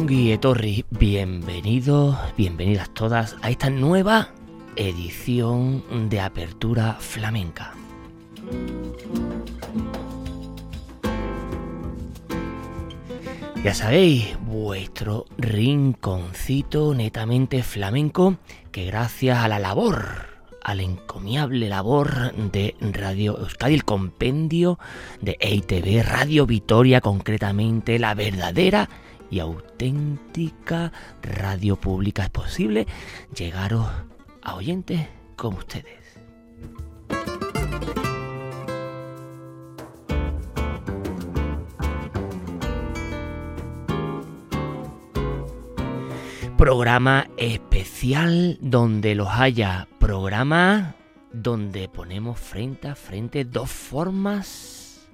Ongi Etorri, bienvenidos, bienvenidas todas a esta nueva edición de Apertura Flamenca. Ya sabéis, vuestro rinconcito netamente flamenco que gracias a la labor, a la encomiable labor de Radio Euskadi, el compendio de EITV, Radio Vitoria concretamente, la verdadera y auténtica radio pública es posible llegaros a oyentes como ustedes. Programa especial donde los haya. Programa donde ponemos frente a frente dos formas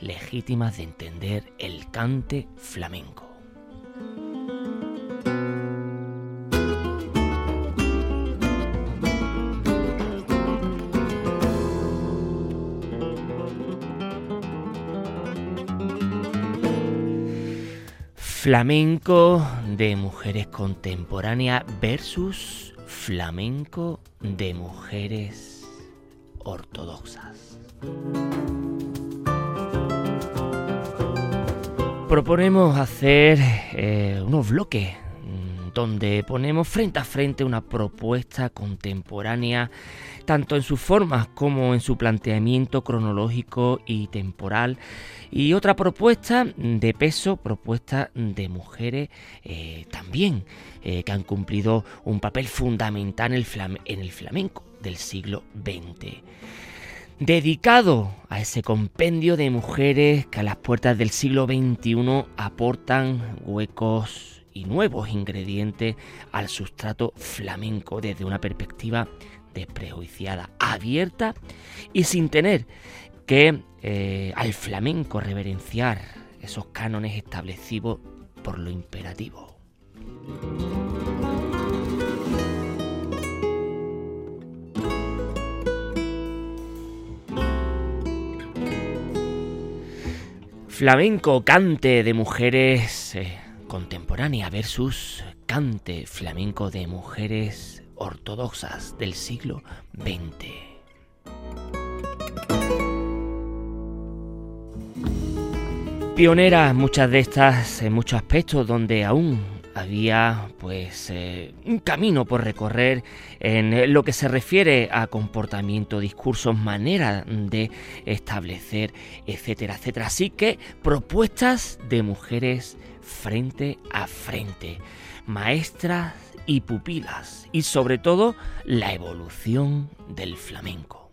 legítimas de entender el cante flamenco. Flamenco de mujeres contemporáneas versus flamenco de mujeres ortodoxas. Proponemos hacer eh, unos bloques mm, donde ponemos frente a frente una propuesta contemporánea tanto en sus formas como en su planteamiento cronológico y temporal. Y otra propuesta de peso, propuesta de mujeres eh, también, eh, que han cumplido un papel fundamental en el, en el flamenco del siglo XX dedicado a ese compendio de mujeres que a las puertas del siglo XXI aportan huecos y nuevos ingredientes al sustrato flamenco desde una perspectiva desprejuiciada, abierta y sin tener que eh, al flamenco reverenciar esos cánones establecidos por lo imperativo. Flamenco cante de mujeres eh, contemporáneas versus cante flamenco de mujeres ortodoxas del siglo XX. Pioneras muchas de estas en muchos aspectos donde aún había pues eh, un camino por recorrer en lo que se refiere a comportamiento, discursos, manera de establecer, etcétera, etcétera. Así que propuestas de mujeres frente a frente, maestras y pupilas y sobre todo la evolución del flamenco.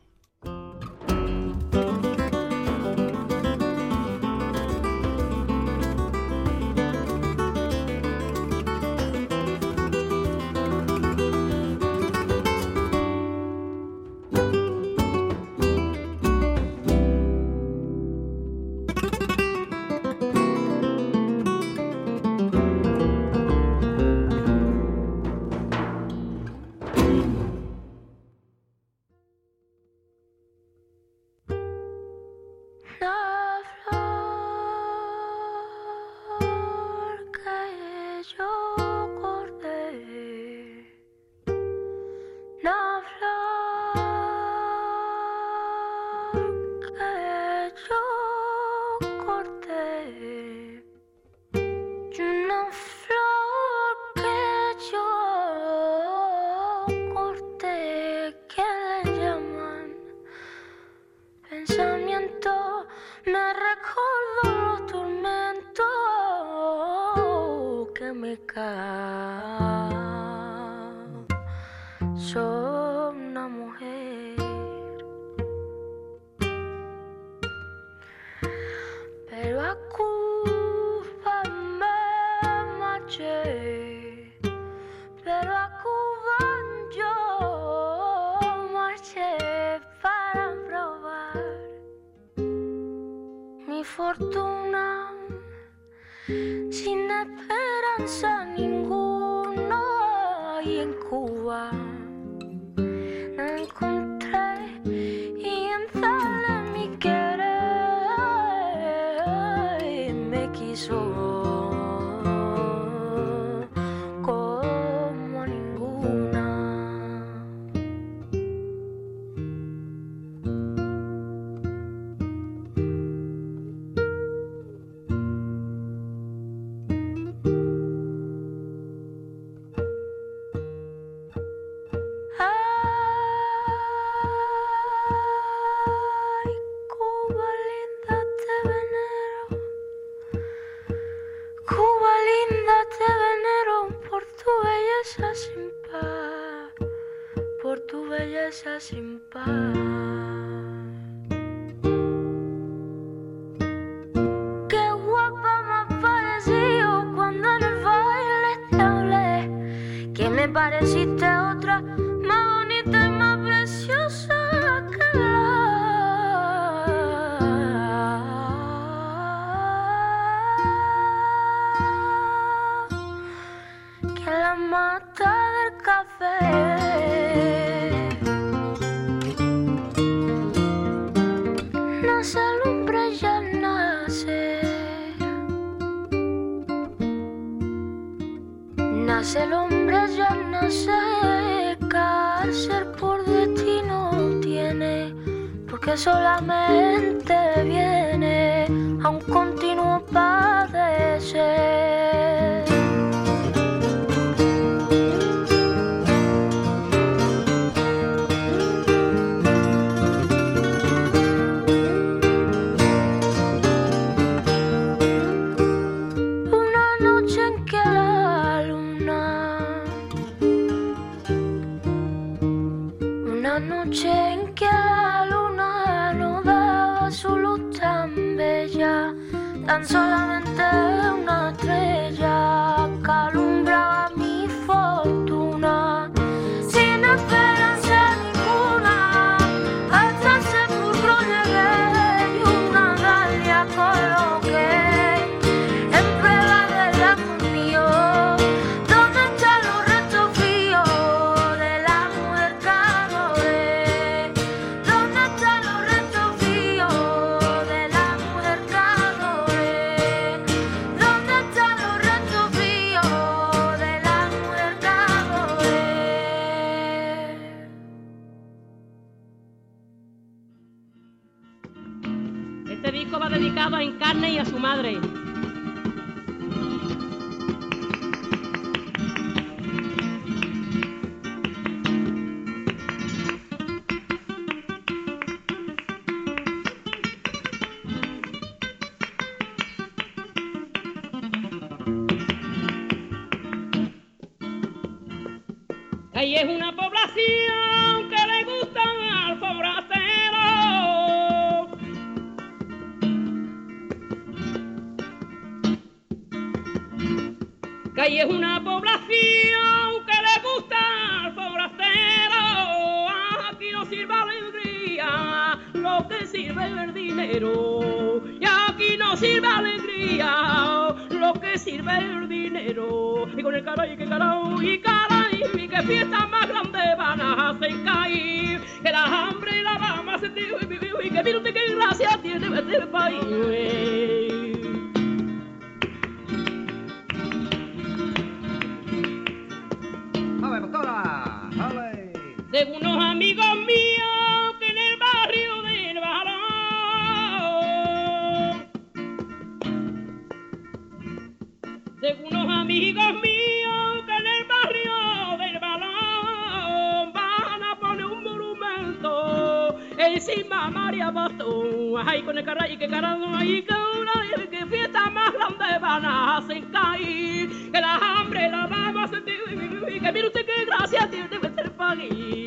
Tengo unos amigos míos que en el barrio del balón van a poner un monumento encima a María Bastón. Ay, con el caray, que carado ahí, que una que fiesta más grande van a hacer caer. Que la hambre la vamos a sentir. Que mire usted que gracia tiene el país.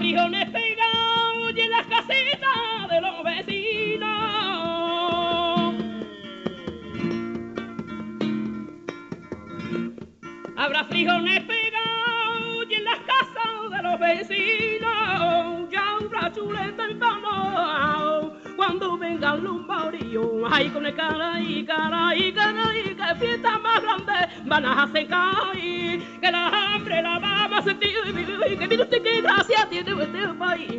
Frijoles pegados y en las casitas de los vecinos. Habrá frijoles pegados y en las casas de los vecinos. Ya habrá chuleta en pano cuando vengan los baurillos. Ay, con el caray, caray, caray, que fiesta más grande van a hacer caer. Vamos a sentir. Que mire usted qué gracia tiene este país.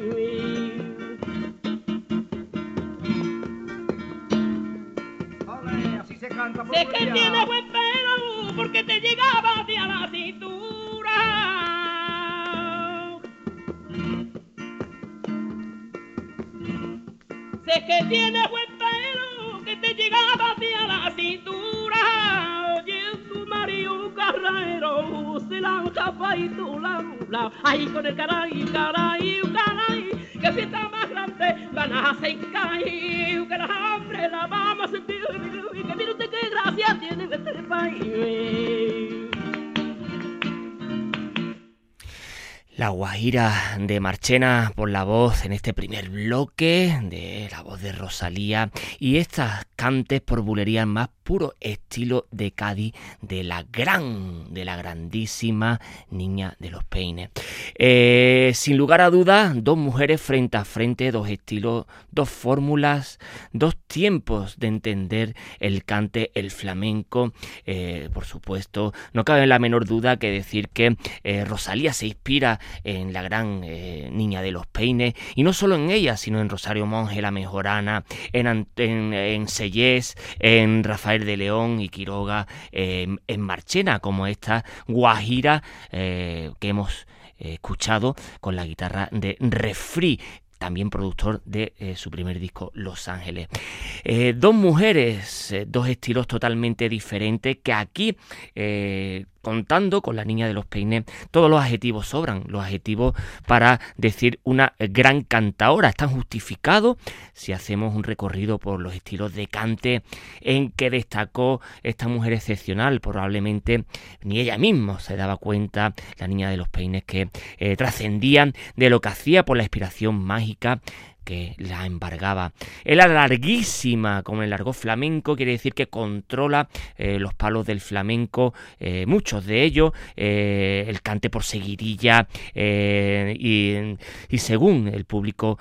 así se canta por Sé que tiene buen pelo porque te llegaba hacia la cintura. Sé que tiene buen pelo que te llegaba hacia la cintura. Oye, tu marido carrero se lanza pa' y tú la la. Ay, con el caray, caray, caray, que fiesta más grande van a hacer caer, que la hambre la vamos a sentir, y que mire usted qué gracia tiene este país. La Guajira de Marchena por la voz en este primer bloque de la voz de Rosalía y estas cantes por bulería más puro estilo de Cádiz de la gran, de la grandísima niña de los peines. Eh, sin lugar a dudas, dos mujeres frente a frente, dos estilos, dos fórmulas, dos tiempos de entender el cante, el flamenco. Eh, por supuesto, no cabe la menor duda que decir que eh, Rosalía se inspira en la gran niña de los peines, y no solo en ella, sino en Rosario Monge, la mejorana, en, en, en Sellés, en Rafael de León y Quiroga, eh, en Marchena, como esta Guajira eh, que hemos eh, escuchado con la guitarra de Refri también productor de su primer disco Los Ángeles. Dos mujeres, dos estilos totalmente diferentes que aquí, contando con la niña de los peines, todos los adjetivos sobran, los adjetivos para decir una gran cantaora, están justificados si hacemos un recorrido por los estilos de cante en que destacó esta mujer excepcional, probablemente ni ella misma se daba cuenta, la niña de los peines, que eh, trascendían de lo que hacía por la inspiración mágica que la embargaba. Era larguísima, como el largo flamenco, quiere decir que controla eh, los palos del flamenco, eh, muchos de ellos, eh, el cante por seguidilla, y, según el público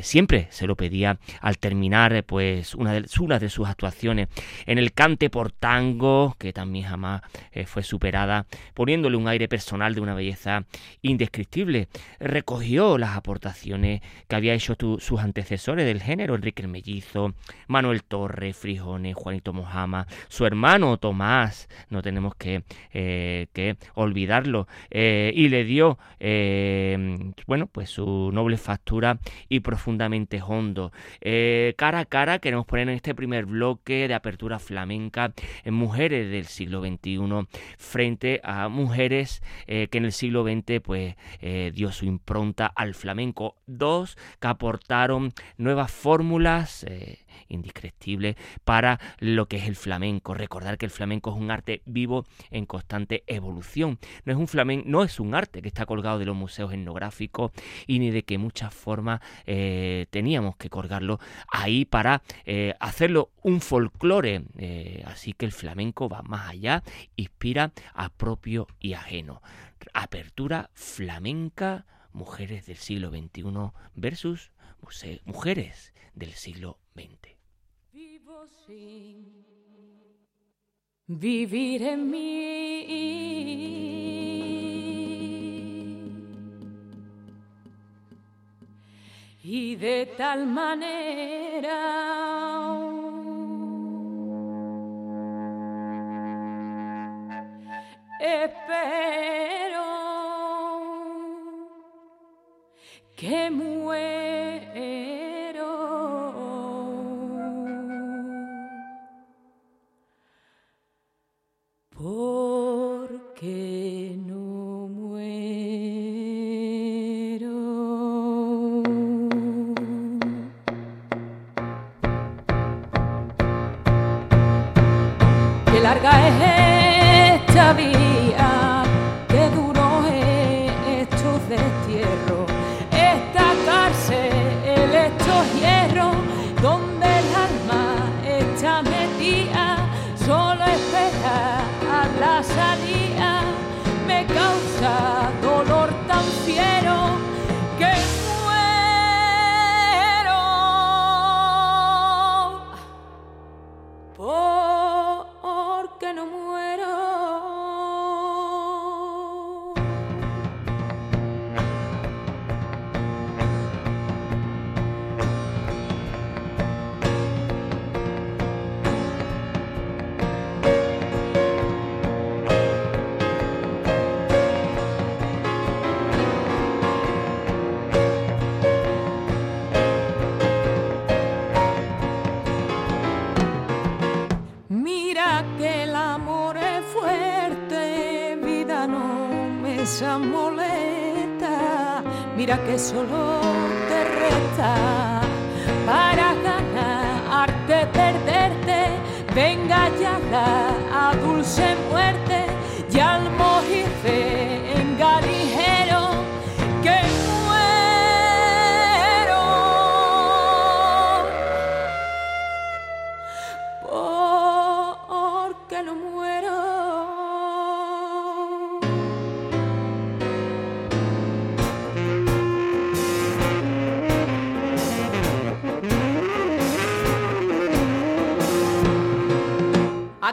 siempre se lo pedía al terminar pues una de, de sus actuaciones en el cante por tango, que también jamás fue superada, poniéndole un aire personal de una belleza indescriptible. Recogió las aportaciones que había hecho sus antecesores del género, Enrique el Mellizo, Manuel Torre, Frijones, Juanito Mojama, su hermano Tomás, no tenemos que, eh, que olvidarlo, eh, y le dio, eh, bueno, pues su noble factura y profundamente hondo. Cara a cara queremos poner en este primer bloque de apertura flamenca en mujeres del siglo XXI frente a mujeres que en el siglo XX pues dio su impronta al flamenco. Dos que aportaron nuevas fórmulas eh, indescriptibles para lo que es el flamenco. Recordar que el flamenco es un arte vivo en constante evolución. No es un flamenco, es un arte que está colgado de los museos etnográficos y ni de que muchas formas eh, teníamos que colgarlo ahí para eh, hacerlo un folclore. Eh, así que el flamenco va más allá, inspira a propio y ajeno. Apertura flamenca, mujeres del siglo XXI versus mujeres del siglo XX. Vivo sin vivir en mí. Y de tal manera espero que muero. Porque no muero. Qué larga es esta vida.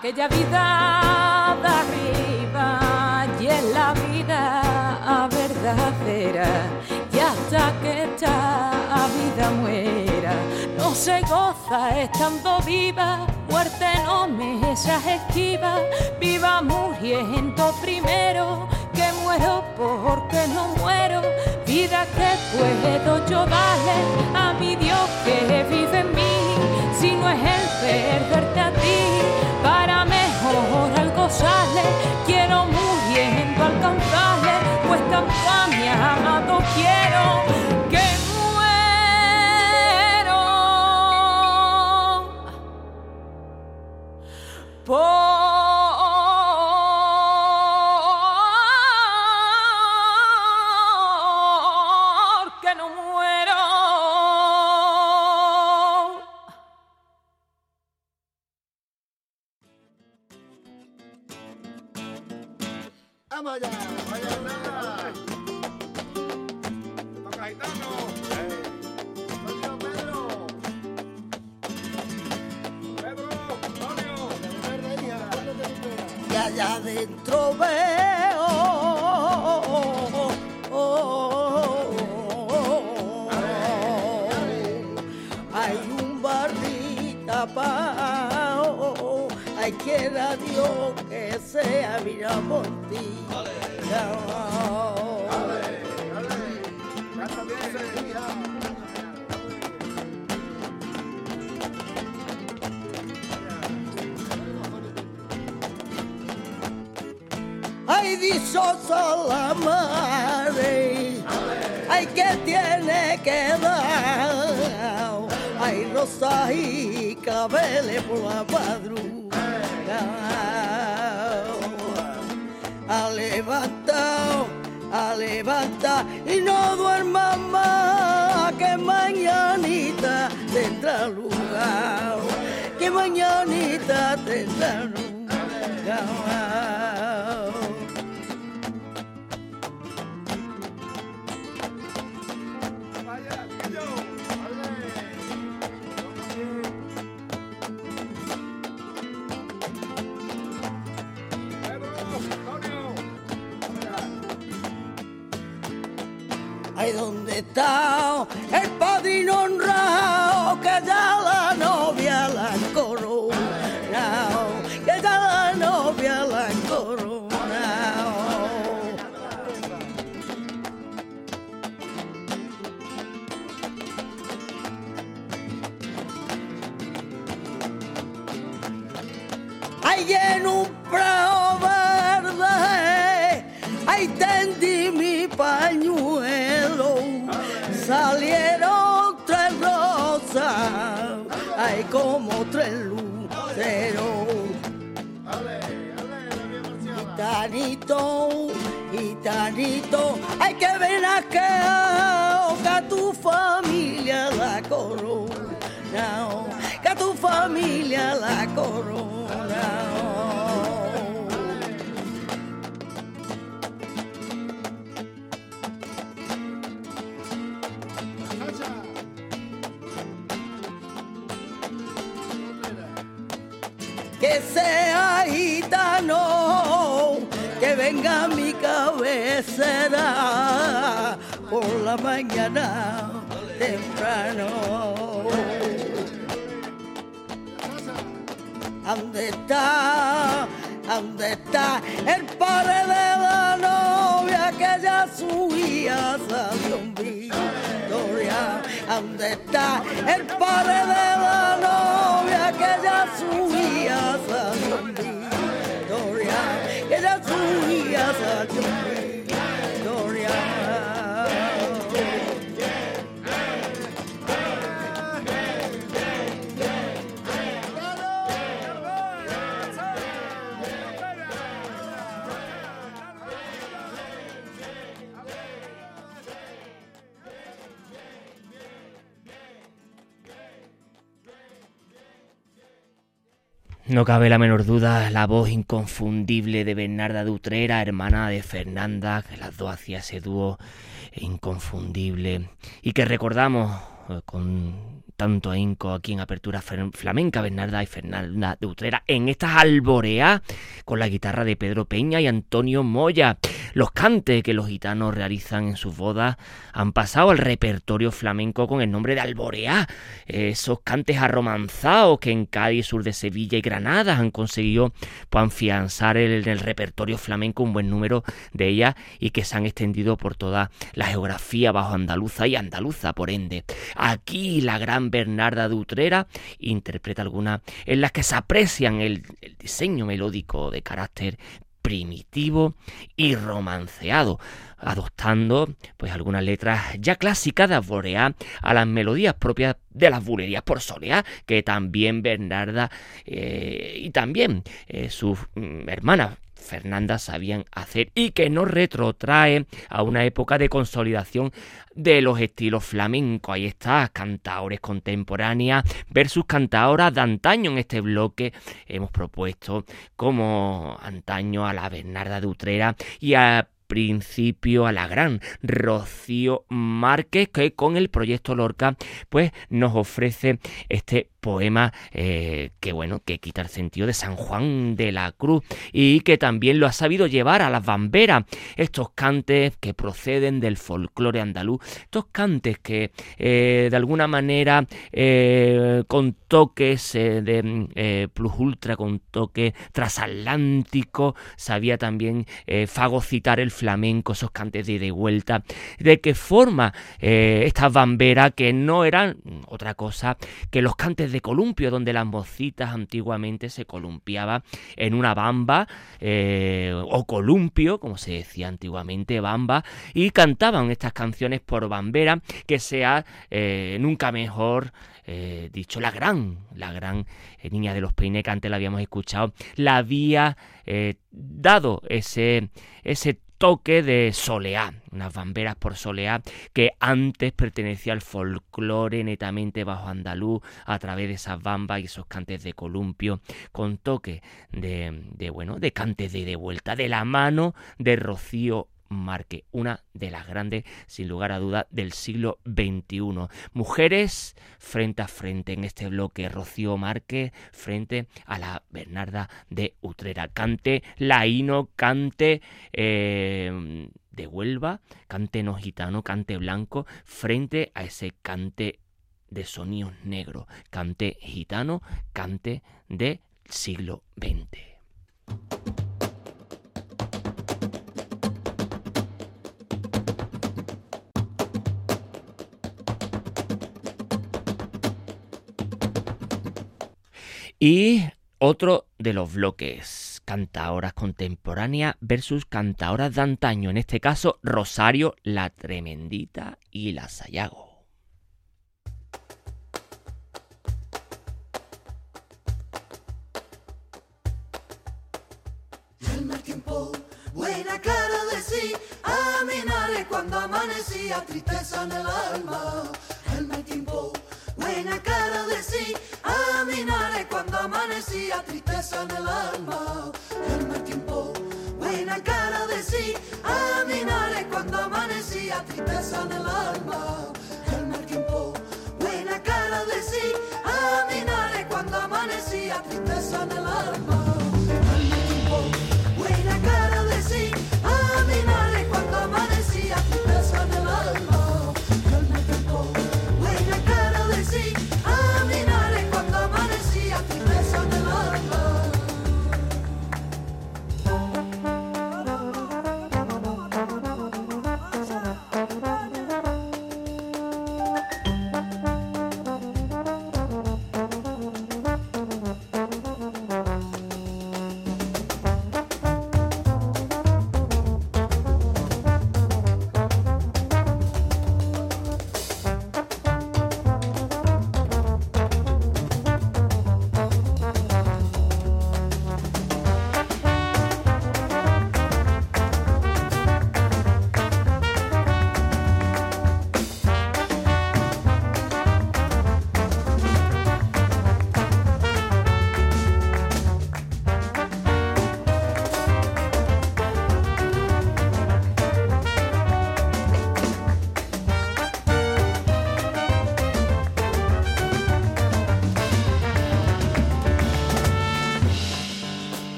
Aquella vida de arriba y es la vida verdadera y hasta que esta vida muera. No se goza estando viva muerte no me esas esquiva. Viva muriendo primero que muero porque no muero. Vida que puedo yo darle a mi Dios que vive en mí si no es el perderte a ti para mejor algo sale quiero muriendo alcanzarle pues tanto a mi amado quiero que muero Ay, dichosa la madre, ay, que tiene que dar. Ay, rosa y cabeles por la madrugada. A levantar, a levantar y no duerma más, que mañanita tendrá lugar. Que mañanita tendrá lugar. Ay, ¿dónde como tres luceros. Gitanito, gitanito, hay que ver a que a tu familia la corona, que a tu familia la corona. Que sea gitano, que venga mi cabecera por la mañana temprano. ¿Dónde está? ¿Dónde está el padre de la novia que ya subía salió un Victoria? ¿Dónde está el padre de la novia que ya subía salió un Victoria? Que ya subía salió un No cabe la menor duda, la voz inconfundible de Bernarda de Utrera, hermana de Fernanda, que las dos hacía ese dúo inconfundible y que recordamos eh, con tanto ahínco aquí en Apertura Flamenca, Bernarda y Fernanda de Utrera, en estas alboreas con la guitarra de Pedro Peña y Antonio Moya. Los cantes que los gitanos realizan en sus bodas han pasado al repertorio flamenco con el nombre de alborea. Esos cantes arromanzados que en Cádiz, sur de Sevilla y Granada han conseguido pues, afianzar el- en el repertorio flamenco un buen número de ellas y que se han extendido por toda la geografía bajo andaluza y andaluza, por ende. Aquí la gran Bernarda de Utrera interpreta algunas en las que se aprecian el, diseño melódico de carácter primitivo y romanceado, adoptando pues algunas letras ya clásicas de alborea a las melodías propias de las bulerías por soleá, que también Bernarda eh, y también eh, sus mm, hermanas Fernanda sabían hacer y que nos retrotrae a una época de consolidación de los estilos flamencos. Ahí está, cantaores contemporáneas versus cantaoras de antaño. En este bloque hemos propuesto como antaño a la Bernarda de Utrera y a principio a la gran Rocío Márquez que con el proyecto Lorca pues nos ofrece este poema eh, que bueno que quita el sentido de San Juan de la Cruz y que también lo ha sabido llevar a las bamberas estos cantes que proceden del folclore andaluz estos cantes que eh, de alguna manera eh, con toques de plus ultra con toque transatlántico sabía también fagocitar el flamenco esos cantes de ida y vuelta de qué forma estas bamberas que no eran otra cosa que los cantes de columpio donde las mocitas antiguamente se columpiaba en una bamba eh, o columpio como se decía antiguamente bamba y cantaban estas canciones por bambera que sea eh, nunca mejor eh, dicho la gran la gran niña de los peines que antes la habíamos escuchado la había dado ese ese toque de soleá, unas bamberas por soleá que antes pertenecía al folclore netamente bajo andaluz a través de esas bambas y esos cantes de columpio con toque de, de bueno, de cantes de, de vuelta de la mano de Rocío Marque, una de las grandes, sin lugar a duda, del siglo XXI. Mujeres frente a frente en este bloque, Rocío Marque frente a la Bernarda de Utrera. Cante laíno, cante eh, de Huelva, cante no gitano, cante blanco, frente a ese cante de sonidos negros, cante gitano, cante del siglo XX. Y otro de los bloques, cantaoras contemporáneas versus cantaoras de antaño, en este caso Rosario la Tremendita y la Sayago. buena cara de sí, a mi nariz cuando amanecía, tristeza en el alma, el mal tiempo ajena cara de sí. A Minares cuando amanecía, tristeza en el alma, calma el tiempo. Buena cara de sí. A Minares cuando amanecía, tristeza en el alma, calma el tiempo. Buena cara de sí. A Minares cuando amanecía, tristeza en el alma. Buena cara de sí, a Minares cuando amanecía,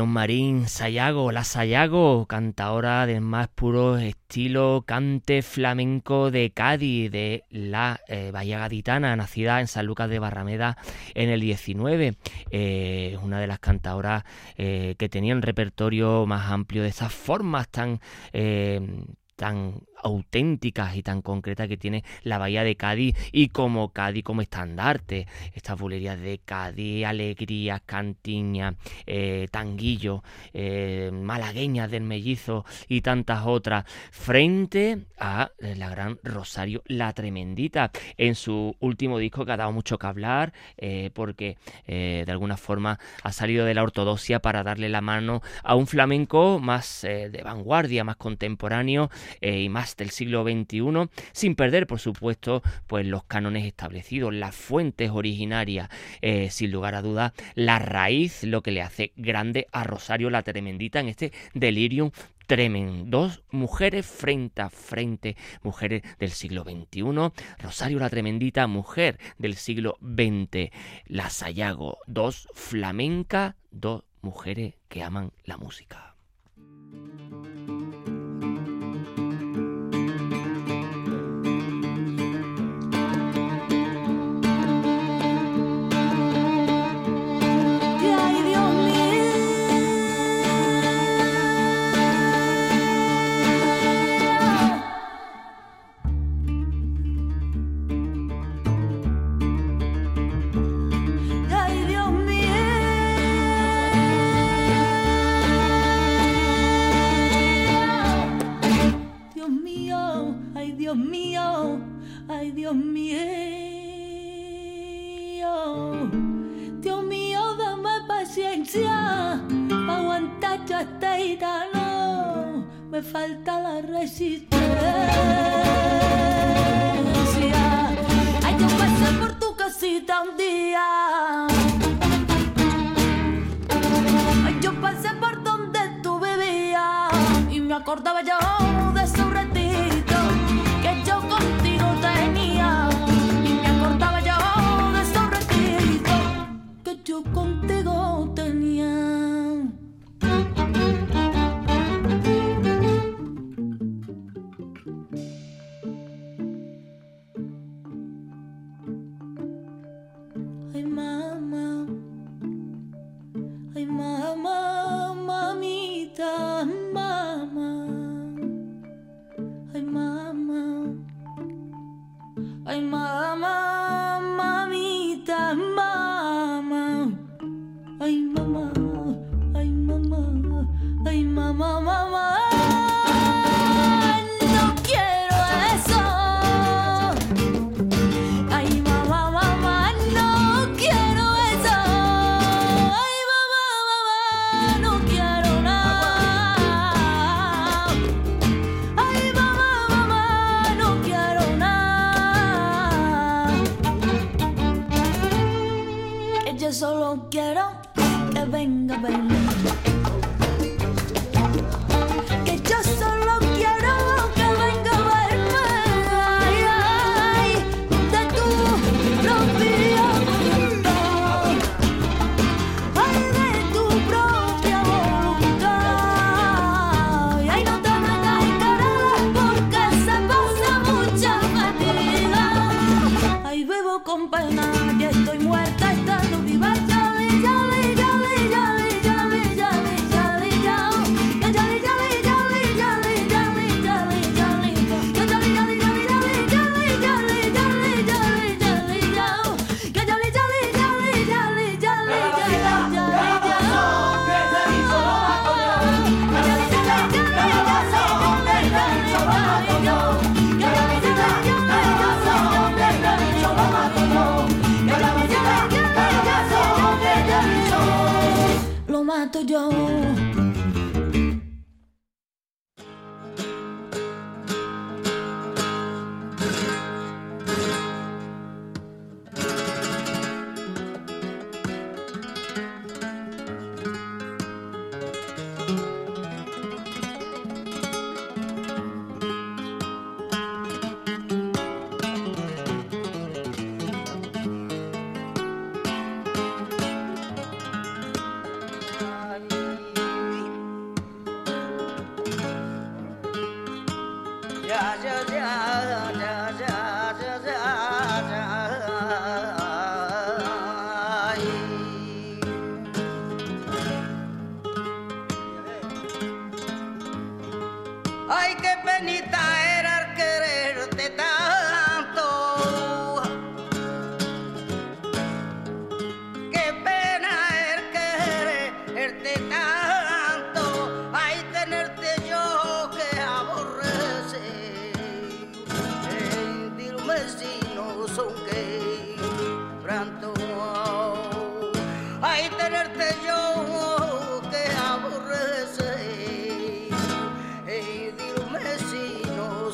Marín, Sayago, la Sayago, cantaora del más puro estilo cante flamenco de Cádiz, de la eh, Bahía Gaditana, nacida en San Lucas de Barrameda en el 19. Eh, una de las cantaoras eh, que tenía un repertorio más amplio de esas formas tan... eh, tan auténticas y tan concretas que tiene la Bahía de Cádiz y como Cádiz como estandarte. Estas bulerías de Cádiz, alegrías, cantiñas, eh, tanguillo, eh, malagueñas del mellizo y tantas otras, frente a la gran Rosario La Tremendita en su último disco que ha dado mucho que hablar eh, porque eh, de alguna forma ha salido de la ortodoxia para darle la mano a un flamenco más eh, de vanguardia, más contemporáneo eh, y más del siglo XXI, sin perder, por supuesto, pues los cánones establecidos, las fuentes originarias, eh, sin lugar a dudas, la raíz, lo que le hace grande a Rosario la Tremendita en este delirium tremendo. Dos mujeres frente a frente, mujeres del siglo XXI. Rosario la Tremendita, mujer del siglo XX. La Sayago, dos flamencas, dos mujeres que aman la música. Dios mío, ay, Dios mío. Dios mío, dame paciencia para aguantar yo este gitano. Me falta la resistencia. Ay, yo pasé por tu casita un día. Ay, yo pasé por donde tú vivías y me acordaba yo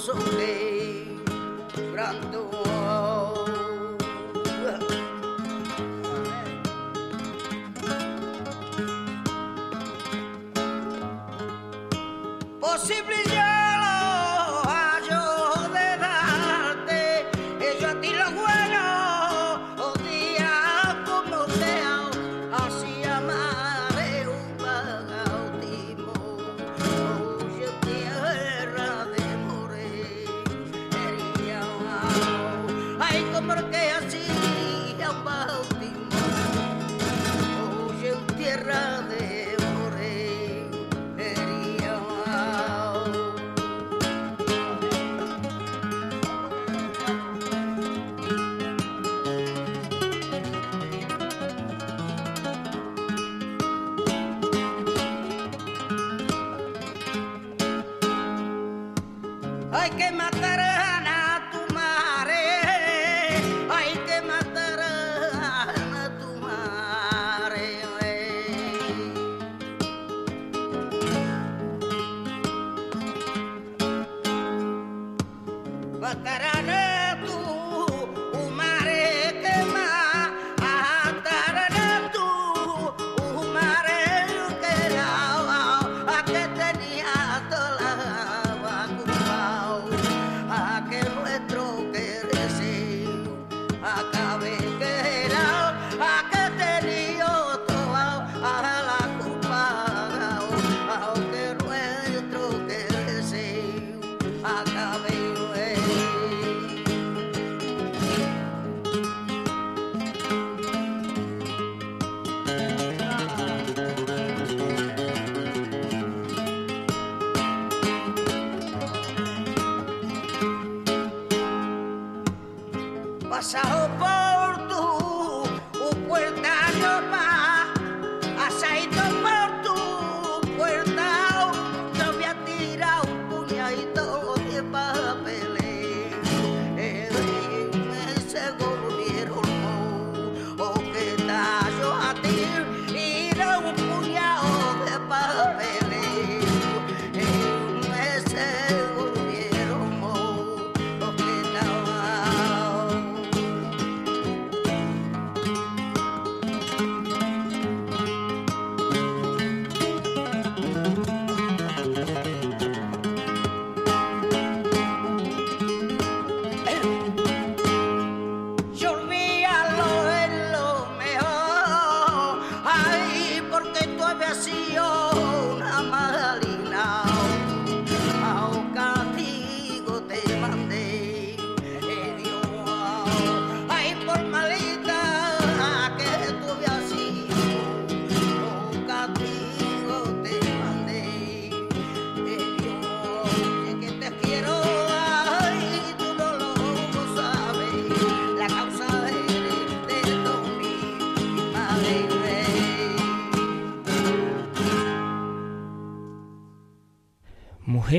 someday, brando.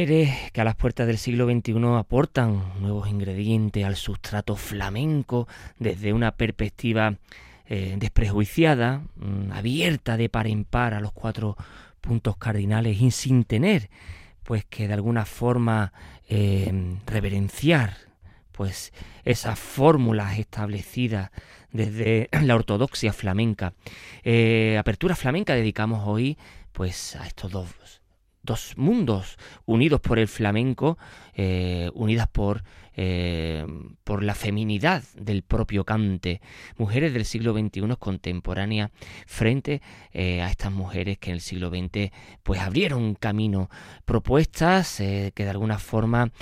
que a las puertas del siglo XXI aportan nuevos ingredientes al sustrato flamenco desde una perspectiva eh, desprejuiciada, mm, abierta de par en par a los cuatro puntos cardinales y sin tener pues que de alguna forma eh, reverenciar pues esas fórmulas establecidas desde la ortodoxia flamenca. Eh, Apertura flamenca dedicamos hoy pues a estos dos dos mundos unidos por el flamenco, eh, unidas por eh, por la feminidad del propio cante. Mujeres del siglo XXI contemporáneas frente eh, a estas mujeres que en el siglo XX pues abrieron un camino. Propuestas eh, que de alguna forma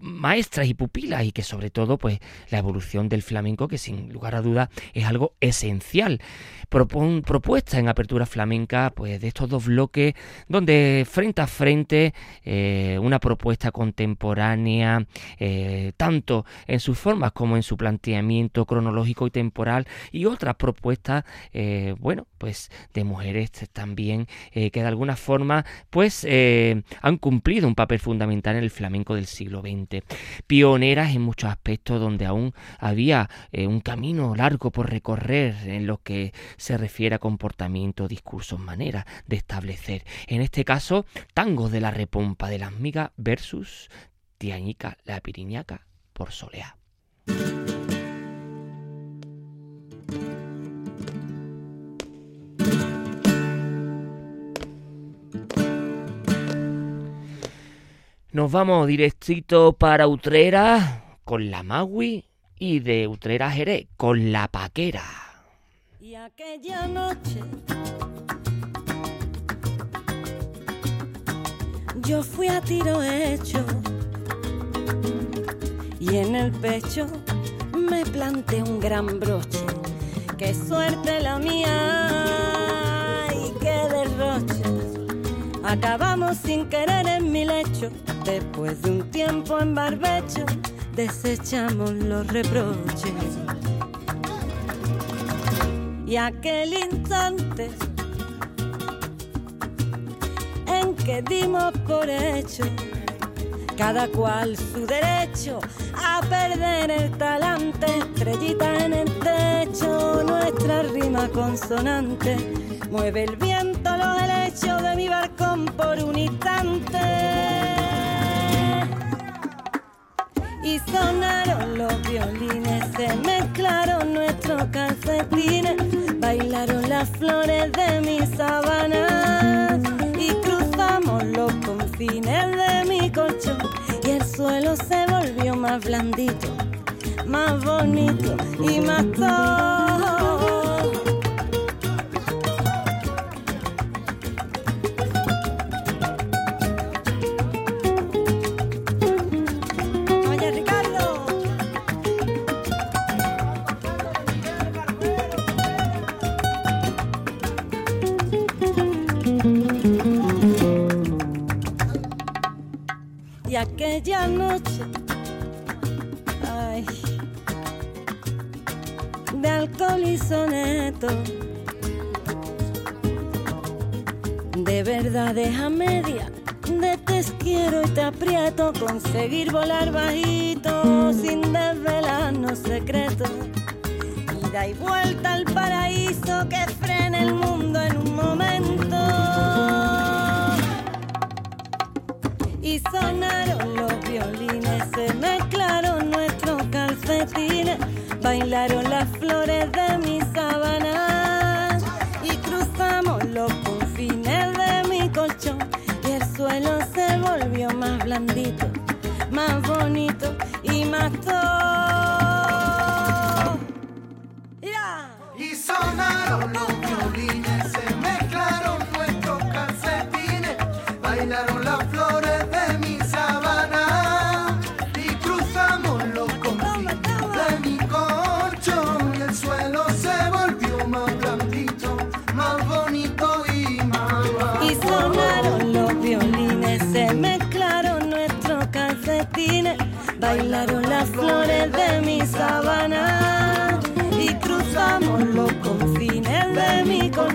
maestras y pupilas y que sobre todo pues la evolución del flamenco que sin lugar a duda es algo esencial. Propon, propuesta en apertura flamenca pues de estos dos bloques donde frente a frente una propuesta contemporánea eh, tanto en sus formas como en su planteamiento cronológico y temporal y otras propuestas eh, bueno pues de mujeres también eh, que de alguna forma pues han cumplido un papel fundamental en el flamenco del siglo XX pioneras en muchos aspectos donde aún había un camino largo por recorrer en lo que se refiere a comportamiento discursos maneras de establecer. En este caso tango de la repompa de las migas versus Tiañica la Piriñaca por Soleá. Nos vamos directito para Utrera con la Magui y de Utrera Jerez con la Paquera. Y aquella noche yo fui a tiro hecho y en el pecho me planté un gran broche. Qué suerte la mía y qué derroche. Acabamos sin querer en mi lecho, después de un tiempo en barbecho, desechamos los reproches. Y aquel instante en que dimos por hecho cada cual su derecho a perder el talante, estrellita en el techo, nuestra rima consonante, mueve el viento los helechos de mi balcón por un instante. Y sonaron los violines, se mezclaron nuestros calcetines, bailaron las flores de mi sabana y cruzamos los confines suelo se volvió más blandito, más bonito y más todo. Y aquella noche, ay, de alcohol y soneto, de verdades a media, de te quiero y te aprieto, conseguir volar bajito sin desvelarnos secretos. Ida y vuelta al paraíso que frena el mundo en un momento y sonaron los violines, se mezclaron nuestros calcetines, bailaron las flores de mi sabana y cruzamos los confines de mi colchón y el suelo se volvió más blandito, más bonito y más todo. Y sonaron los violines, se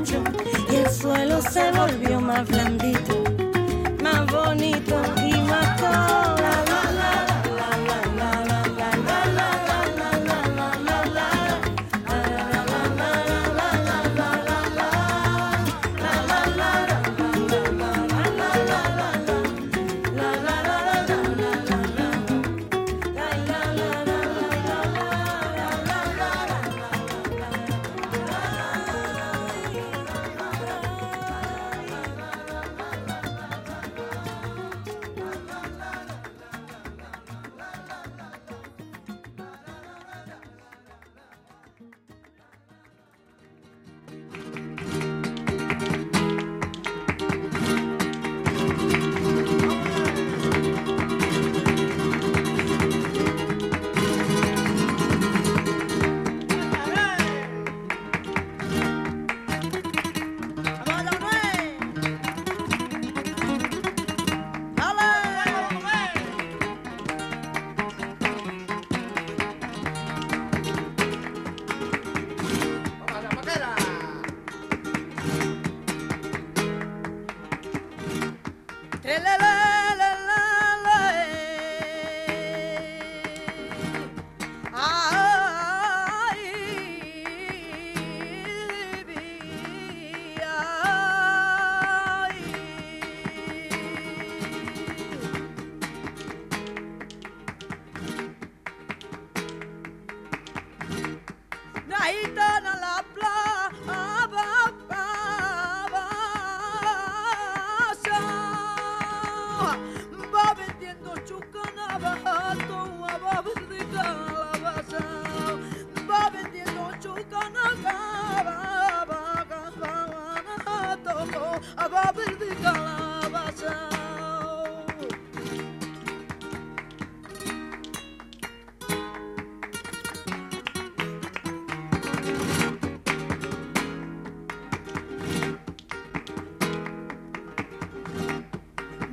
y el suelo se volvió más blandito, más bonito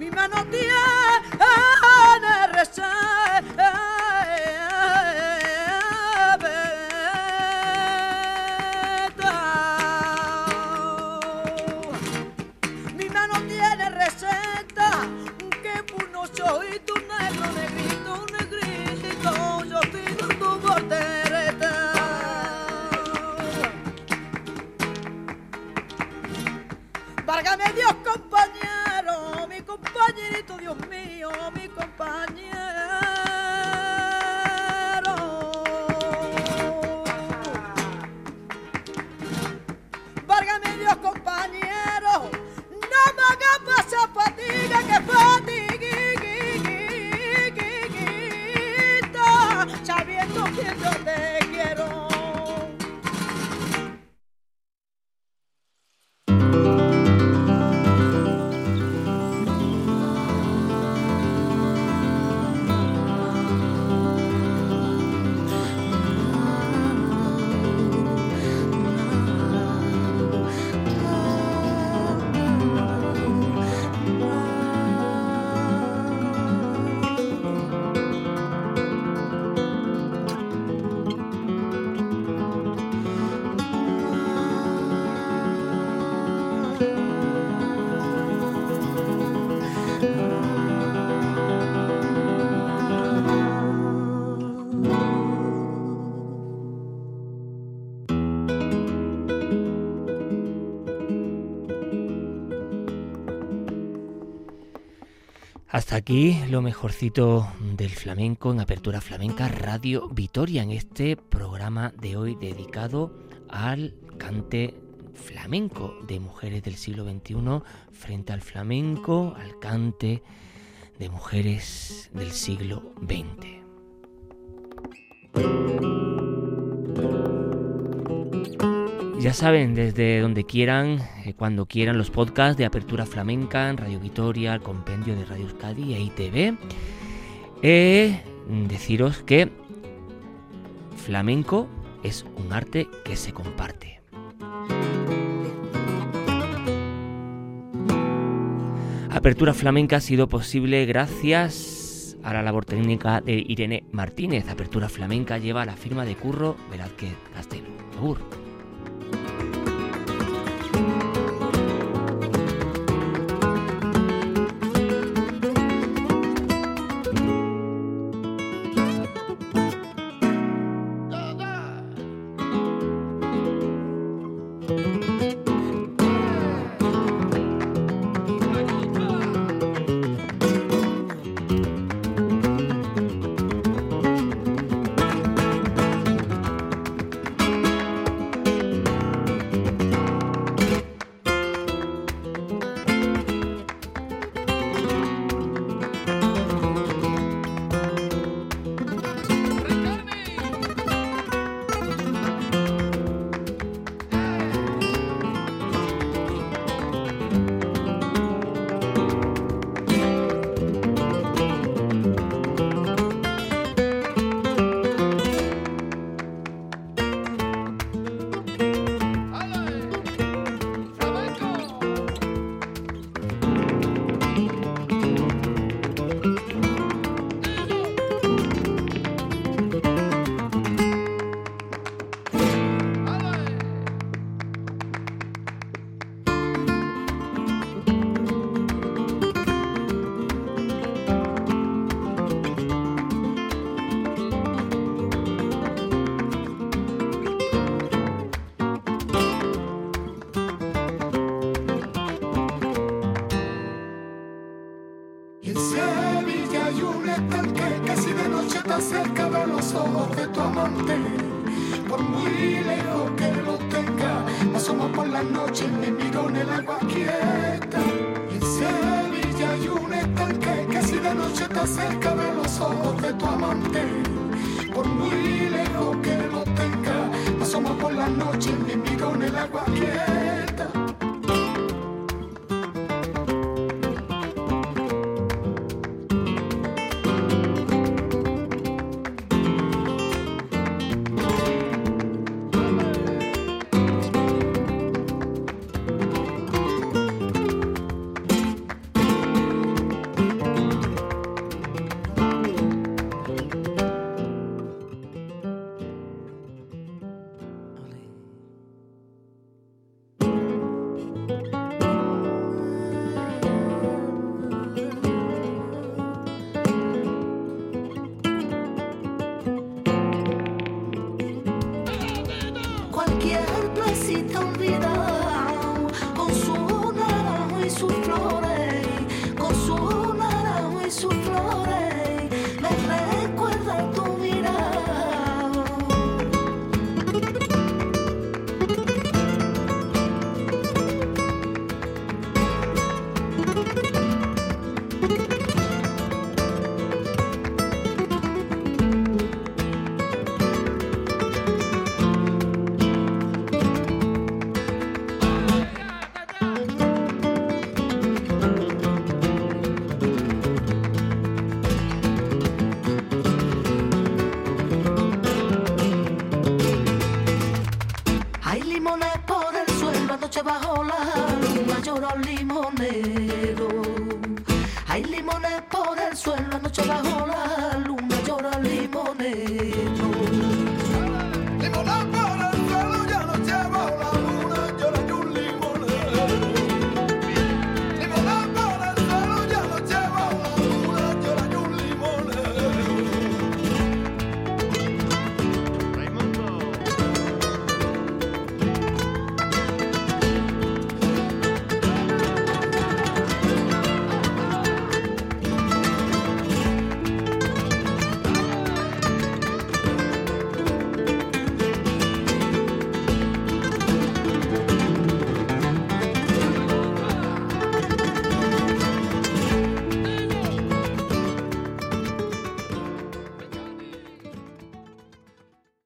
mi mano tiene Hasta aquí lo mejorcito del flamenco en Apertura Flamenca Radio Vitoria en este programa de hoy dedicado al cante flamenco de mujeres del siglo XXI frente al flamenco, al cante de mujeres del siglo XX. Ya saben, desde donde quieran, eh, cuando quieran, los podcasts de Apertura Flamenca en Radio Vitoria, el compendio de Radio Euskadi e ITV. Eh, deciros que flamenco es un arte que se comparte. Apertura Flamenca ha sido posible gracias a la labor técnica de Irene Martínez. Apertura Flamenca lleva la firma de Curro Velázquez Castelo. que a plástica